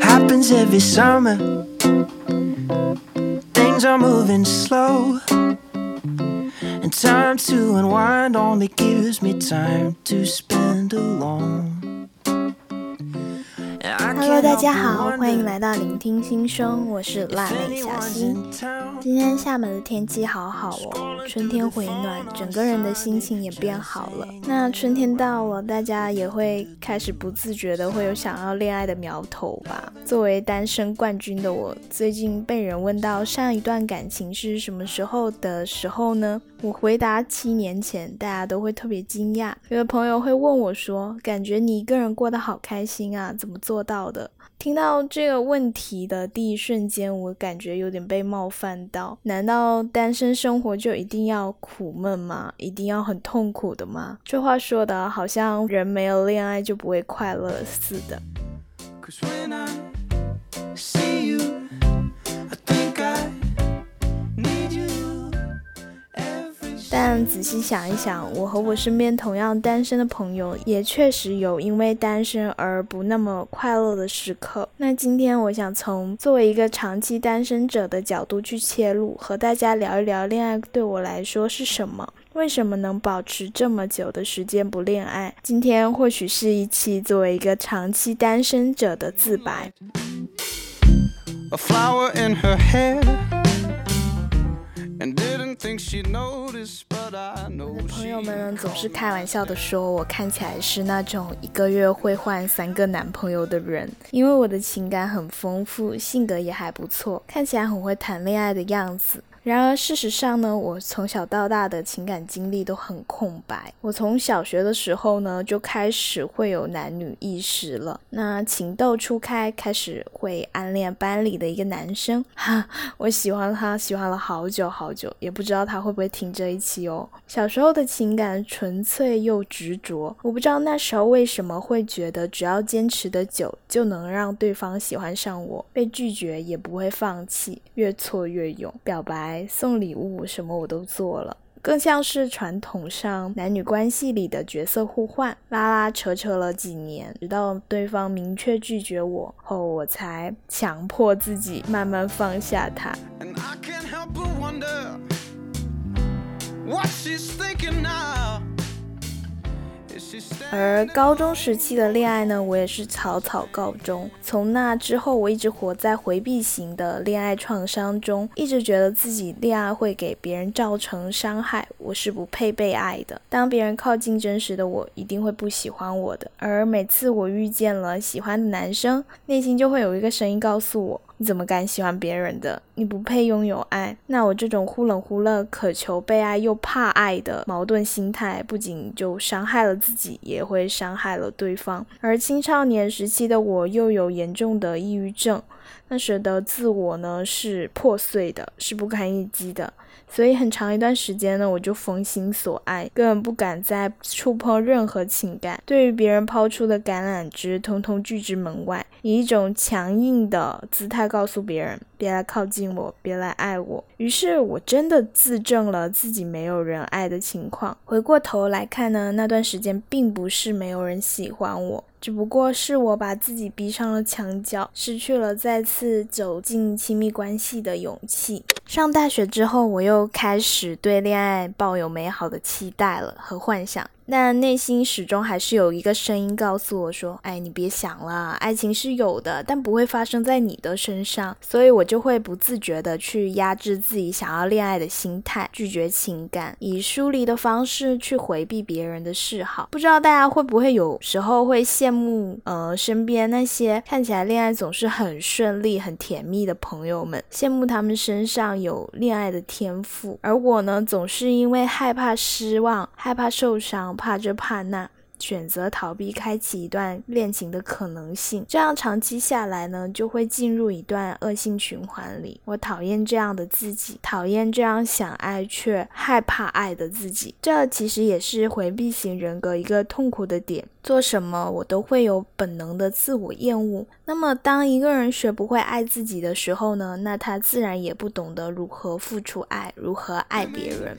Happens every summer. Things are moving slow. And time to unwind only gives me time to spend alone. Hello，大家好，欢迎来到聆听心声，我是辣妹小新。 今天厦门的天气好好哦，春天回暖，整个人的心情也变好了。那春天到了，大家也会开始不自觉的会有想要恋爱的苗头吧？作为单身冠军的我，最近被人问到上一段感情是什么时候的时候呢？我回答七年前，大家都会特别惊讶。有的朋友会问我说：“感觉你一个人过得好开心啊，怎么做到的？”听到这个问题的第一瞬间，我感觉有点被冒犯到。难道单身生活就一定要苦闷吗？一定要很痛苦的吗？这话说的好像人没有恋爱就不会快乐似的。但仔细想一想，我和我身边同样单身的朋友，也确实有因为单身而不那么快乐的时刻。那今天我想从作为一个长期单身者的角度去切入，和大家聊一聊恋爱对我来说是什么，为什么能保持这么久的时间不恋爱。今天或许是一期作为一个长期单身者的自白。A flower in her hair 朋友们总是开玩笑的说，我看起来是那种一个月会换三个男朋友的人，因为我的情感很丰富，性格也还不错，看起来很会谈恋爱的样子。然而，事实上呢，我从小到大的情感经历都很空白。我从小学的时候呢，就开始会有男女意识了。那情窦初开，开始会暗恋班里的一个男生，哈，我喜欢他，喜欢了好久好久，也不知道他会不会听这一期哦。小时候的情感纯粹又执着，我不知道那时候为什么会觉得只要坚持的久，就能让对方喜欢上我，被拒绝也不会放弃，越挫越勇，表白。送礼物什么我都做了，更像是传统上男女关系里的角色互换，拉拉扯扯了几年，直到对方明确拒绝我后，我才强迫自己慢慢放下他。而高中时期的恋爱呢，我也是草草告终。从那之后，我一直活在回避型的恋爱创伤中，一直觉得自己恋爱会给别人造成伤害，我是不配被爱的。当别人靠近真实的我，一定会不喜欢我的。而每次我遇见了喜欢的男生，内心就会有一个声音告诉我。你怎么敢喜欢别人的？你不配拥有爱。那我这种忽冷忽热、渴求被爱又怕爱的矛盾心态，不仅就伤害了自己，也会伤害了对方。而青少年时期的我又有严重的抑郁症，那时的自我呢是破碎的，是不堪一击的。所以很长一段时间呢，我就封心所爱，根本不敢再触碰任何情感。对于别人抛出的橄榄枝，通通拒之门外，以一种强硬的姿态告诉别人：别来靠近我，别来爱我。于是，我真的自证了自己没有人爱的情况。回过头来看呢，那段时间并不是没有人喜欢我。只不过是我把自己逼上了墙角，失去了再次走进亲密关系的勇气。上大学之后，我又开始对恋爱抱有美好的期待了和幻想。但内心始终还是有一个声音告诉我说：“哎，你别想了，爱情是有的，但不会发生在你的身上。”所以，我就会不自觉的去压制自己想要恋爱的心态，拒绝情感，以疏离的方式去回避别人的示好。不知道大家会不会有时候会羡慕，呃，身边那些看起来恋爱总是很顺利、很甜蜜的朋友们，羡慕他们身上有恋爱的天赋，而我呢，总是因为害怕失望、害怕受伤。怕这怕那，选择逃避开启一段恋情的可能性，这样长期下来呢，就会进入一段恶性循环里。我讨厌这样的自己，讨厌这样想爱却害怕爱的自己。这其实也是回避型人格一个痛苦的点。做什么我都会有本能的自我厌恶。那么，当一个人学不会爱自己的时候呢？那他自然也不懂得如何付出爱，如何爱别人。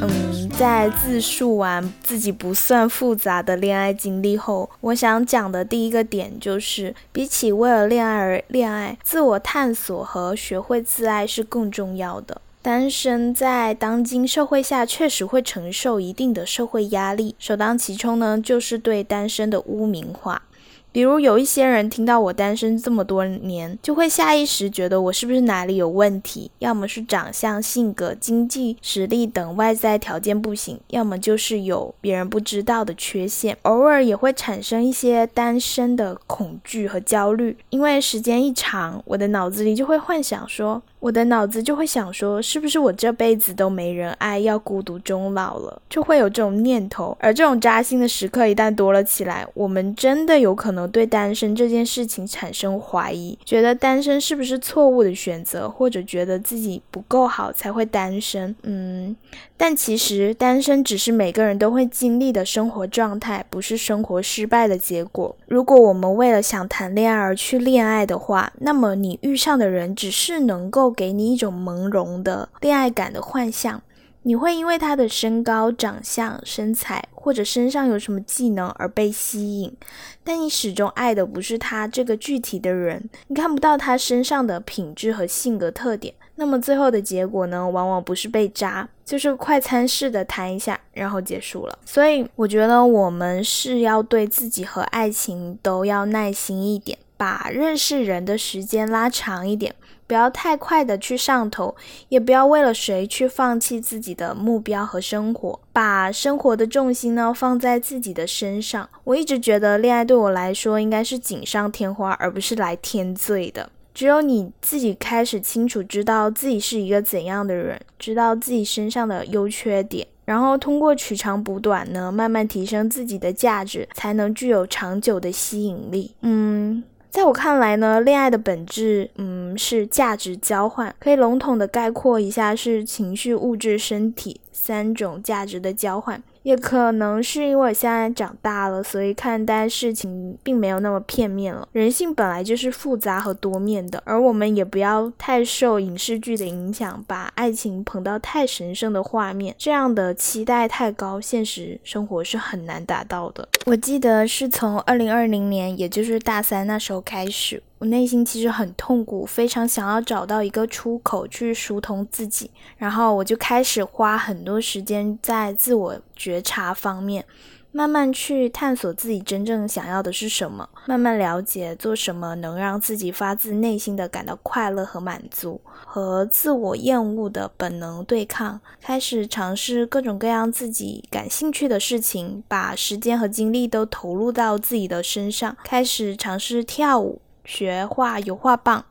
嗯在自述完自己不算复杂的恋爱经历后，我想讲的第一个点就是，比起为了恋爱而恋爱，自我探索和学会自爱是更重要的。单身在当今社会下确实会承受一定的社会压力，首当其冲呢就是对单身的污名化。比如有一些人听到我单身这么多年，就会下意识觉得我是不是哪里有问题，要么是长相、性格、经济实力等外在条件不行，要么就是有别人不知道的缺陷。偶尔也会产生一些单身的恐惧和焦虑，因为时间一长，我的脑子里就会幻想说。我的脑子就会想说，是不是我这辈子都没人爱，要孤独终老了，就会有这种念头。而这种扎心的时刻一旦多了起来，我们真的有可能对单身这件事情产生怀疑，觉得单身是不是错误的选择，或者觉得自己不够好才会单身。嗯，但其实单身只是每个人都会经历的生活状态，不是生活失败的结果。如果我们为了想谈恋爱而去恋爱的话，那么你遇上的人只是能够。给你一种朦胧的恋爱感的幻象，你会因为他的身高、长相、身材或者身上有什么技能而被吸引，但你始终爱的不是他这个具体的人，你看不到他身上的品质和性格特点。那么最后的结果呢，往往不是被渣，就是快餐式的谈一下，然后结束了。所以我觉得我们是要对自己和爱情都要耐心一点，把认识人的时间拉长一点。不要太快的去上头，也不要为了谁去放弃自己的目标和生活，把生活的重心呢放在自己的身上。我一直觉得恋爱对我来说应该是锦上添花，而不是来添罪的。只有你自己开始清楚知道自己是一个怎样的人，知道自己身上的优缺点，然后通过取长补短呢，慢慢提升自己的价值，才能具有长久的吸引力。嗯。在我看来呢，恋爱的本质，嗯，是价值交换，可以笼统的概括一下，是情绪、物质、身体三种价值的交换。也可能是因为我现在长大了，所以看待事情并没有那么片面了。人性本来就是复杂和多面的，而我们也不要太受影视剧的影响，把爱情捧到太神圣的画面，这样的期待太高，现实生活是很难达到的。我记得是从二零二零年，也就是大三那时候开始。我内心其实很痛苦，非常想要找到一个出口去疏通自己，然后我就开始花很多时间在自我觉察方面，慢慢去探索自己真正想要的是什么，慢慢了解做什么能让自己发自内心的感到快乐和满足，和自我厌恶的本能对抗，开始尝试各种各样自己感兴趣的事情，把时间和精力都投入到自己的身上，开始尝试跳舞。学画油画棒、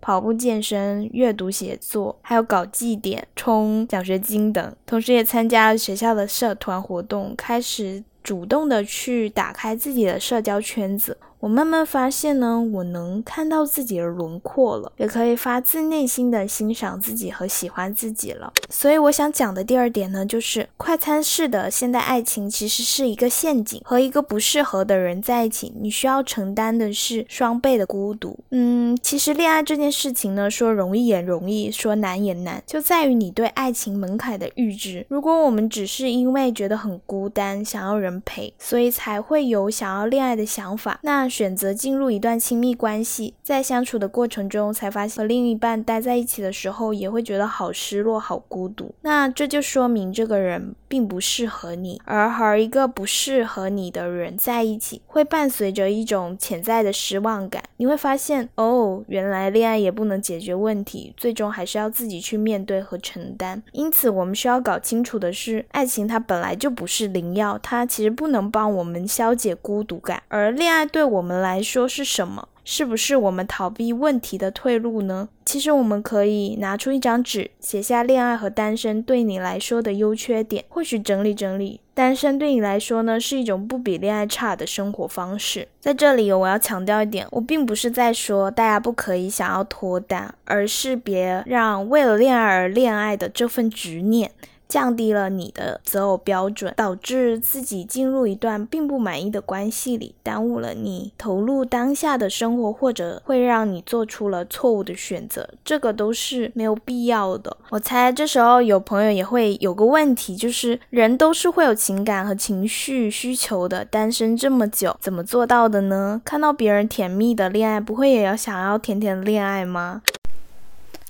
跑步、健身、阅读、写作，还有搞绩点、充奖学金等，同时也参加了学校的社团活动，开始主动的去打开自己的社交圈子。我慢慢发现呢，我能看到自己的轮廓了，也可以发自内心的欣赏自己和喜欢自己了。所以我想讲的第二点呢，就是快餐式的现代爱情其实是一个陷阱，和一个不适合的人在一起，你需要承担的是双倍的孤独。嗯，其实恋爱这件事情呢，说容易也容易，说难也难，就在于你对爱情门槛的预知。如果我们只是因为觉得很孤单，想要人陪，所以才会有想要恋爱的想法，那。选择进入一段亲密关系，在相处的过程中，才发现和另一半待在一起的时候，也会觉得好失落、好孤独。那这就说明这个人并不适合你，而和一个不适合你的人在一起，会伴随着一种潜在的失望感。你会发现，哦，原来恋爱也不能解决问题，最终还是要自己去面对和承担。因此，我们需要搞清楚的是，爱情它本来就不是灵药，它其实不能帮我们消解孤独感，而恋爱对我。我们来说是什么？是不是我们逃避问题的退路呢？其实我们可以拿出一张纸，写下恋爱和单身对你来说的优缺点。或许整理整理，单身对你来说呢是一种不比恋爱差的生活方式。在这里，我要强调一点，我并不是在说大家不可以想要脱单，而是别让为了恋爱而恋爱的这份执念。降低了你的择偶标准，导致自己进入一段并不满意的关系里，耽误了你投入当下的生活，或者会让你做出了错误的选择，这个都是没有必要的。我猜这时候有朋友也会有个问题，就是人都是会有情感和情绪需求的，单身这么久，怎么做到的呢？看到别人甜蜜的恋爱，不会也要想要甜甜的恋爱吗？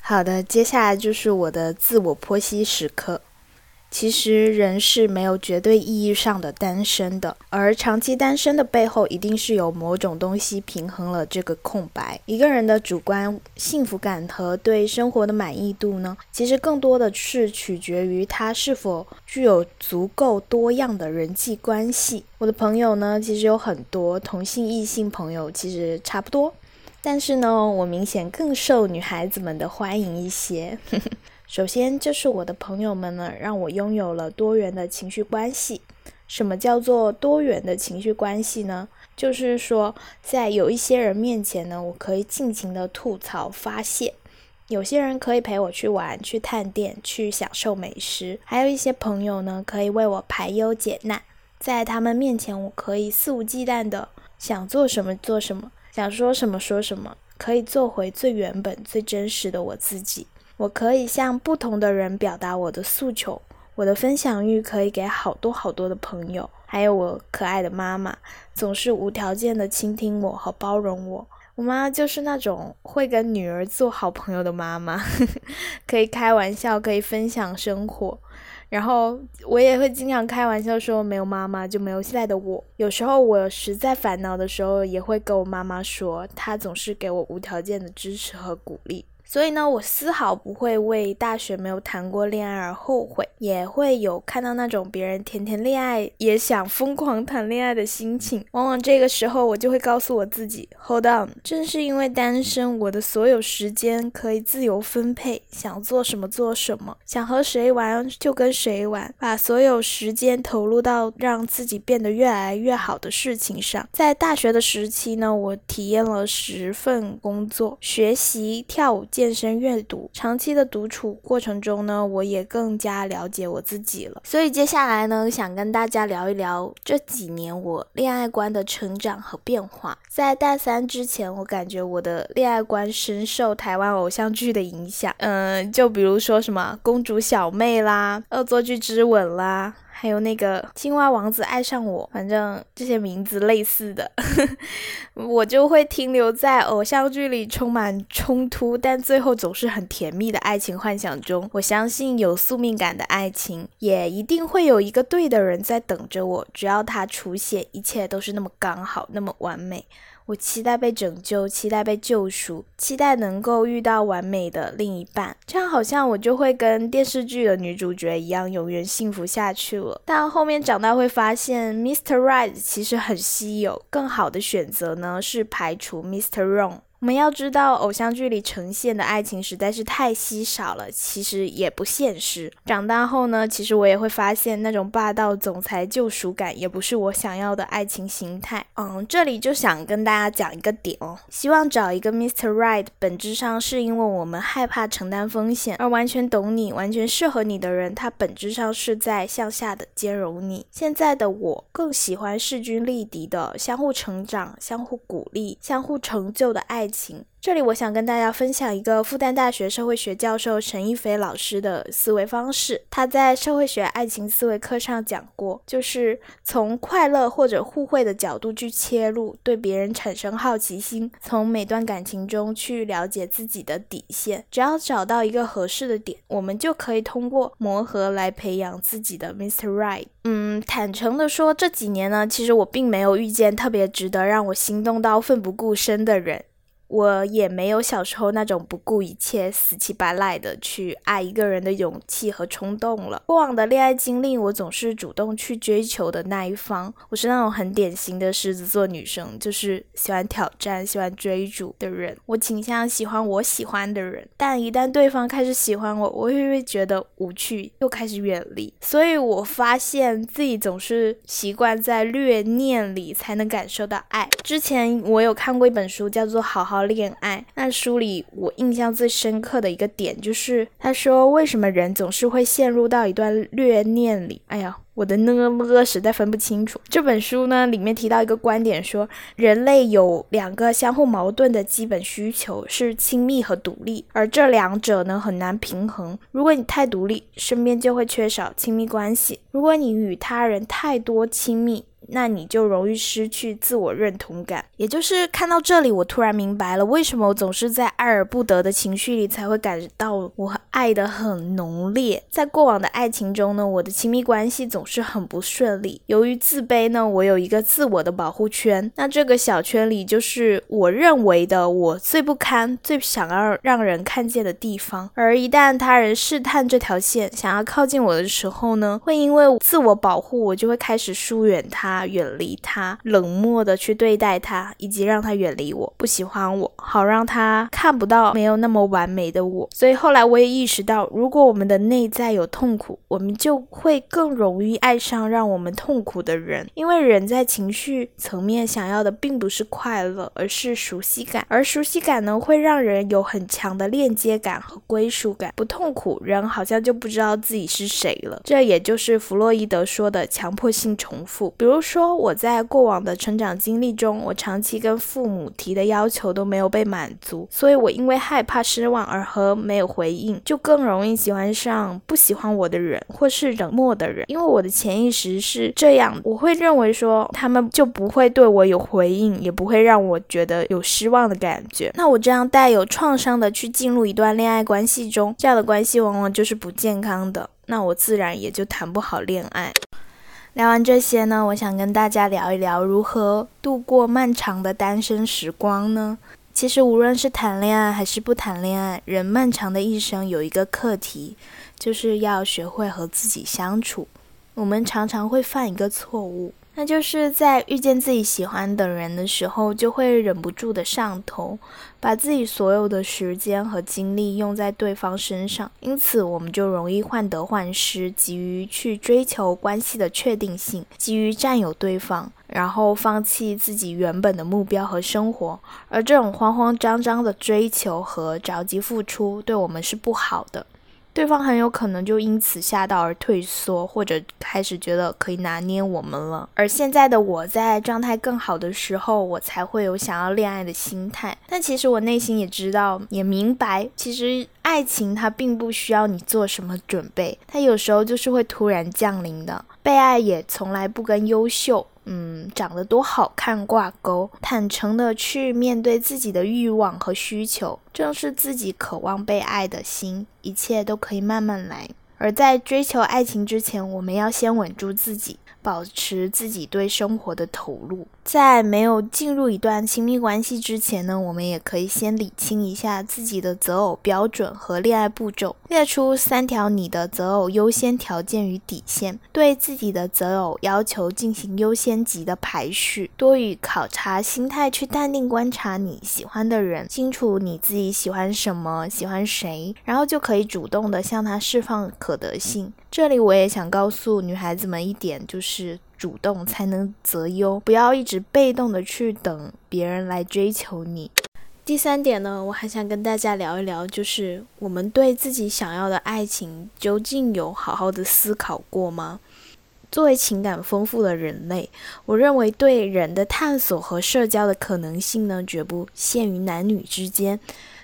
好的，接下来就是我的自我剖析时刻。其实人是没有绝对意义上的单身的，而长期单身的背后，一定是有某种东西平衡了这个空白。一个人的主观幸福感和对生活的满意度呢，其实更多的是取决于他是否具有足够多样的人际关系。我的朋友呢，其实有很多同性异性朋友，其实差不多，但是呢，我明显更受女孩子们的欢迎一些。首先就是我的朋友们呢，让我拥有了多元的情绪关系。什么叫做多元的情绪关系呢？就是说，在有一些人面前呢，我可以尽情的吐槽发泄；有些人可以陪我去玩、去探店、去享受美食；还有一些朋友呢，可以为我排忧解难。在他们面前，我可以肆无忌惮的想做什么做什么，想说什么说什么，可以做回最原本、最真实的我自己。我可以向不同的人表达我的诉求，我的分享欲可以给好多好多的朋友，还有我可爱的妈妈，总是无条件的倾听我和包容我。我妈就是那种会跟女儿做好朋友的妈妈，可以开玩笑，可以分享生活。然后我也会经常开玩笑说，没有妈妈就没有现在的我。有时候我实在烦恼的时候，也会跟我妈妈说，她总是给我无条件的支持和鼓励。所以呢，我丝毫不会为大学没有谈过恋爱而后悔，也会有看到那种别人甜甜恋爱也想疯狂谈恋爱的心情。往往这个时候，我就会告诉我自己，Hold on，正是因为单身，我的所有时间可以自由分配，想做什么做什么，想和谁玩就跟谁玩，把所有时间投入到让自己变得越来越好的事情上。在大学的时期呢，我体验了十份工作，学习、跳舞。健身、阅读，长期的独处过程中呢，我也更加了解我自己了。所以接下来呢，想跟大家聊一聊这几年我恋爱观的成长和变化。在大三之前，我感觉我的恋爱观深受台湾偶像剧的影响，嗯，就比如说什么公主小妹啦、恶作剧之吻啦。还有那个青蛙王子爱上我，反正这些名字类似的，我就会停留在偶像剧里充满冲突，但最后总是很甜蜜的爱情幻想中。我相信有宿命感的爱情，也一定会有一个对的人在等着我，只要他出现，一切都是那么刚好，那么完美。我期待被拯救，期待被救赎，期待能够遇到完美的另一半，这样好像我就会跟电视剧的女主角一样，永远幸福下去了。但后面长大会发现，Mr. Right 其实很稀有，更好的选择呢是排除 Mr. Wrong。我们要知道，偶像剧里呈现的爱情实在是太稀少了，其实也不现实。长大后呢，其实我也会发现，那种霸道总裁救赎感也不是我想要的爱情形态。嗯，这里就想跟大家讲一个点哦，希望找一个 Mr. Right，本质上是因为我们害怕承担风险，而完全懂你、完全适合你的人，他本质上是在向下的兼容你。现在的我更喜欢势均力敌的相互成长、相互鼓励、相互成就的爱。情。这里我想跟大家分享一个复旦大学社会学教授陈一飞老师的思维方式。他在社会学爱情思维课上讲过，就是从快乐或者互惠的角度去切入，对别人产生好奇心，从每段感情中去了解自己的底线。只要找到一个合适的点，我们就可以通过磨合来培养自己的 Mr. Right。嗯，坦诚的说，这几年呢，其实我并没有遇见特别值得让我心动到奋不顾身的人。我也没有小时候那种不顾一切、死乞白赖的去爱一个人的勇气和冲动了。过往的恋爱经历，我总是主动去追求的那一方。我是那种很典型的狮子座女生，就是喜欢挑战、喜欢追逐的人。我倾向喜欢我喜欢的人，但一旦对方开始喜欢我，我会会觉得无趣，又开始远离。所以我发现自己总是习惯在虐念里才能感受到爱。之前我有看过一本书，叫做《好好》。恋爱。那书里我印象最深刻的一个点就是，他说为什么人总是会陷入到一段虐恋里？哎呀。我的呢呢实在分不清楚。这本书呢里面提到一个观点，说人类有两个相互矛盾的基本需求，是亲密和独立，而这两者呢很难平衡。如果你太独立，身边就会缺少亲密关系；如果你与他人太多亲密，那你就容易失去自我认同感。也就是看到这里，我突然明白了，为什么我总是在爱而不得的情绪里才会感到我爱的很浓烈。在过往的爱情中呢，我的亲密关系总是很不顺利。由于自卑呢，我有一个自我的保护圈。那这个小圈里就是我认为的我最不堪、最想要让人看见的地方。而一旦他人试探这条线，想要靠近我的时候呢，会因为自我保护，我就会开始疏远他。远离他，冷漠的去对待他，以及让他远离我，不喜欢我，好让他看不到没有那么完美的我。所以后来我也意识到，如果我们的内在有痛苦，我们就会更容易爱上让我们痛苦的人。因为人在情绪层面想要的并不是快乐，而是熟悉感。而熟悉感呢，会让人有很强的链接感和归属感。不痛苦，人好像就不知道自己是谁了。这也就是弗洛伊德说的强迫性重复。比如。说我在过往的成长经历中，我长期跟父母提的要求都没有被满足，所以我因为害怕失望而和没有回应，就更容易喜欢上不喜欢我的人或是冷漠的人。因为我的潜意识是这样，我会认为说他们就不会对我有回应，也不会让我觉得有失望的感觉。那我这样带有创伤的去进入一段恋爱关系中，这样的关系往往就是不健康的，那我自然也就谈不好恋爱。聊完这些呢，我想跟大家聊一聊如何度过漫长的单身时光呢？其实无论是谈恋爱还是不谈恋爱，人漫长的一生有一个课题，就是要学会和自己相处。我们常常会犯一个错误。那就是在遇见自己喜欢的人的时候，就会忍不住的上头，把自己所有的时间和精力用在对方身上，因此我们就容易患得患失，急于去追求关系的确定性，急于占有对方，然后放弃自己原本的目标和生活。而这种慌慌张张的追求和着急付出，对我们是不好的。对方很有可能就因此吓到而退缩，或者开始觉得可以拿捏我们了。而现在的我在状态更好的时候，我才会有想要恋爱的心态。但其实我内心也知道，也明白，其实爱情它并不需要你做什么准备，它有时候就是会突然降临的。被爱也从来不跟优秀。嗯，长得多好看挂钩，坦诚的去面对自己的欲望和需求，正是自己渴望被爱的心，一切都可以慢慢来。而在追求爱情之前，我们要先稳住自己。保持自己对生活的投入，在没有进入一段亲密关系之前呢，我们也可以先理清一下自己的择偶标准和恋爱步骤，列出三条你的择偶优先条件与底线，对自己的择偶要求进行优先级的排序，多与考察心态去淡定观察你喜欢的人，清楚你自己喜欢什么，喜欢谁，然后就可以主动的向他释放可得性。这里我也想告诉女孩子们一点，就是主动才能择优，不要一直被动的去等别人来追求你。第三点呢，我还想跟大家聊一聊，就是我们对自己想要的爱情究竟有好好的思考过吗？作为情感丰富的人类，我认为对人的探索和社交的可能性呢，绝不限于男女之间。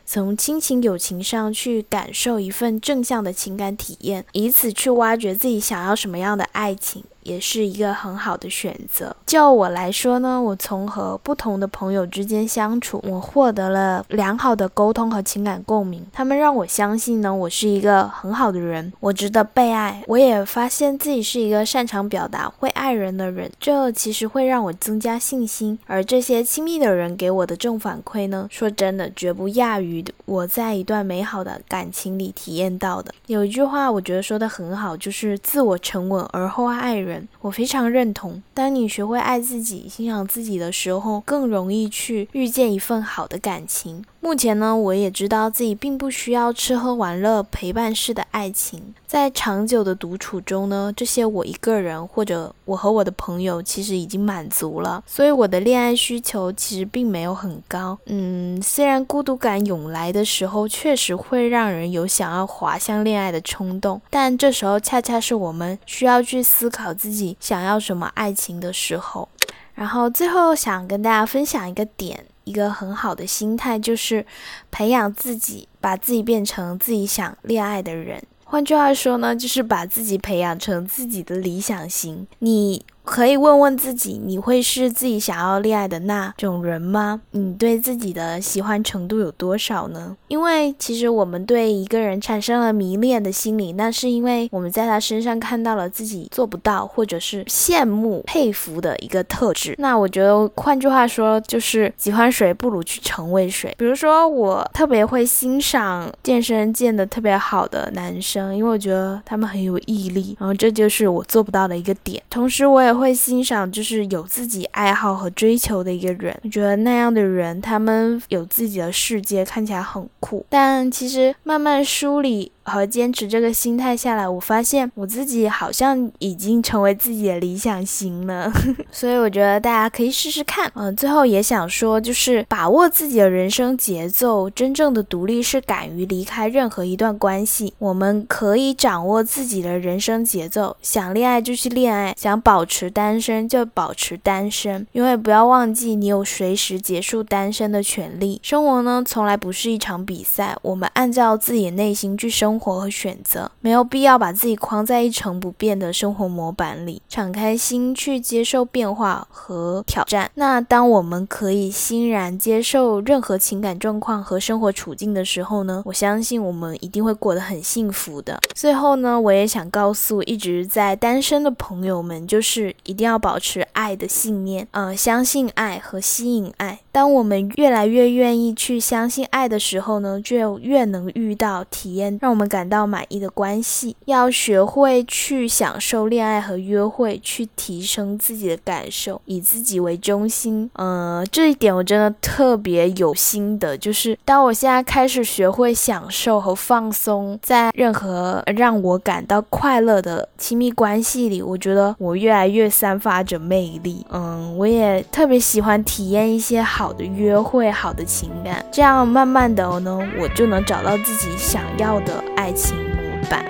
从亲情、友情上去感受一份正向的情感体验，以此去挖掘自己想要什么样的爱情。也是一个很好的选择。就我来说呢，我从和不同的朋友之间相处，我获得了良好的沟通和情感共鸣。他们让我相信呢，我是一个很好的人，我值得被爱。我也发现自己是一个擅长表达、会爱人的人，这其实会让我增加信心。而这些亲密的人给我的正反馈呢，说真的，绝不亚于我在一段美好的感情里体验到的。有一句话，我觉得说的很好，就是自我沉稳而后爱人。我非常认同。当你学会爱自己、欣赏自己的时候，更容易去遇见一份好的感情。目前呢，我也知道自己并不需要吃喝玩乐、陪伴式的爱情。在长久的独处中呢，这些我一个人或者我和我的朋友其实已经满足了。所以我的恋爱需求其实并没有很高。嗯，虽然孤独感涌来的时候确实会让人有想要滑向恋爱的冲动，但这时候恰恰是我们需要去思考自己想要什么爱情的时候。然后最后想跟大家分享一个点。一个很好的心态就是培养自己，把自己变成自己想恋爱的人。换句话说呢，就是把自己培养成自己的理想型。你。可以问问自己，你会是自己想要恋爱的那种人吗？你对自己的喜欢程度有多少呢？因为其实我们对一个人产生了迷恋的心理，那是因为我们在他身上看到了自己做不到或者是羡慕、佩服的一个特质。那我觉得，换句话说，就是喜欢谁不如去成为谁。比如说，我特别会欣赏健身健得特别好的男生，因为我觉得他们很有毅力，然后这就是我做不到的一个点。同时，我也。会欣赏就是有自己爱好和追求的一个人，我觉得那样的人，他们有自己的世界，看起来很酷。但其实慢慢梳理。和坚持这个心态下来，我发现我自己好像已经成为自己的理想型了，所以我觉得大家可以试试看。嗯，最后也想说，就是把握自己的人生节奏，真正的独立是敢于离开任何一段关系。我们可以掌握自己的人生节奏，想恋爱就去恋爱，想保持单身就保持单身，因为不要忘记你有随时结束单身的权利。生活呢，从来不是一场比赛，我们按照自己内心去生。生活和选择没有必要把自己框在一成不变的生活模板里，敞开心去接受变化和挑战。那当我们可以欣然接受任何情感状况和生活处境的时候呢？我相信我们一定会过得很幸福的。最后呢，我也想告诉一直在单身的朋友们，就是一定要保持爱的信念，呃，相信爱和吸引爱。当我们越来越愿意去相信爱的时候呢，就越能遇到体验让我们感到满意的关系。要学会去享受恋爱和约会，去提升自己的感受，以自己为中心。呃，这一点我真的特别有心得，就是当我现在开始学会享受和放松在任何让我感到快乐的亲密关系里，我觉得我越来越散发着魅力。嗯，我也特别喜欢体验一些。好的约会，好的情感，这样慢慢的呢，我就能找到自己想要的爱情模板。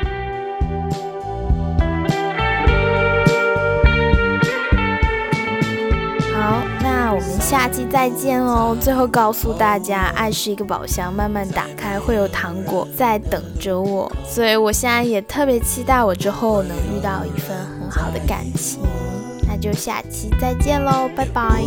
好，那我们下期再见哦。最后告诉大家，爱是一个宝箱，慢慢打开会有糖果在等着我。所以我现在也特别期待我之后能遇到一份很好的感情。那就下期再见喽，拜拜。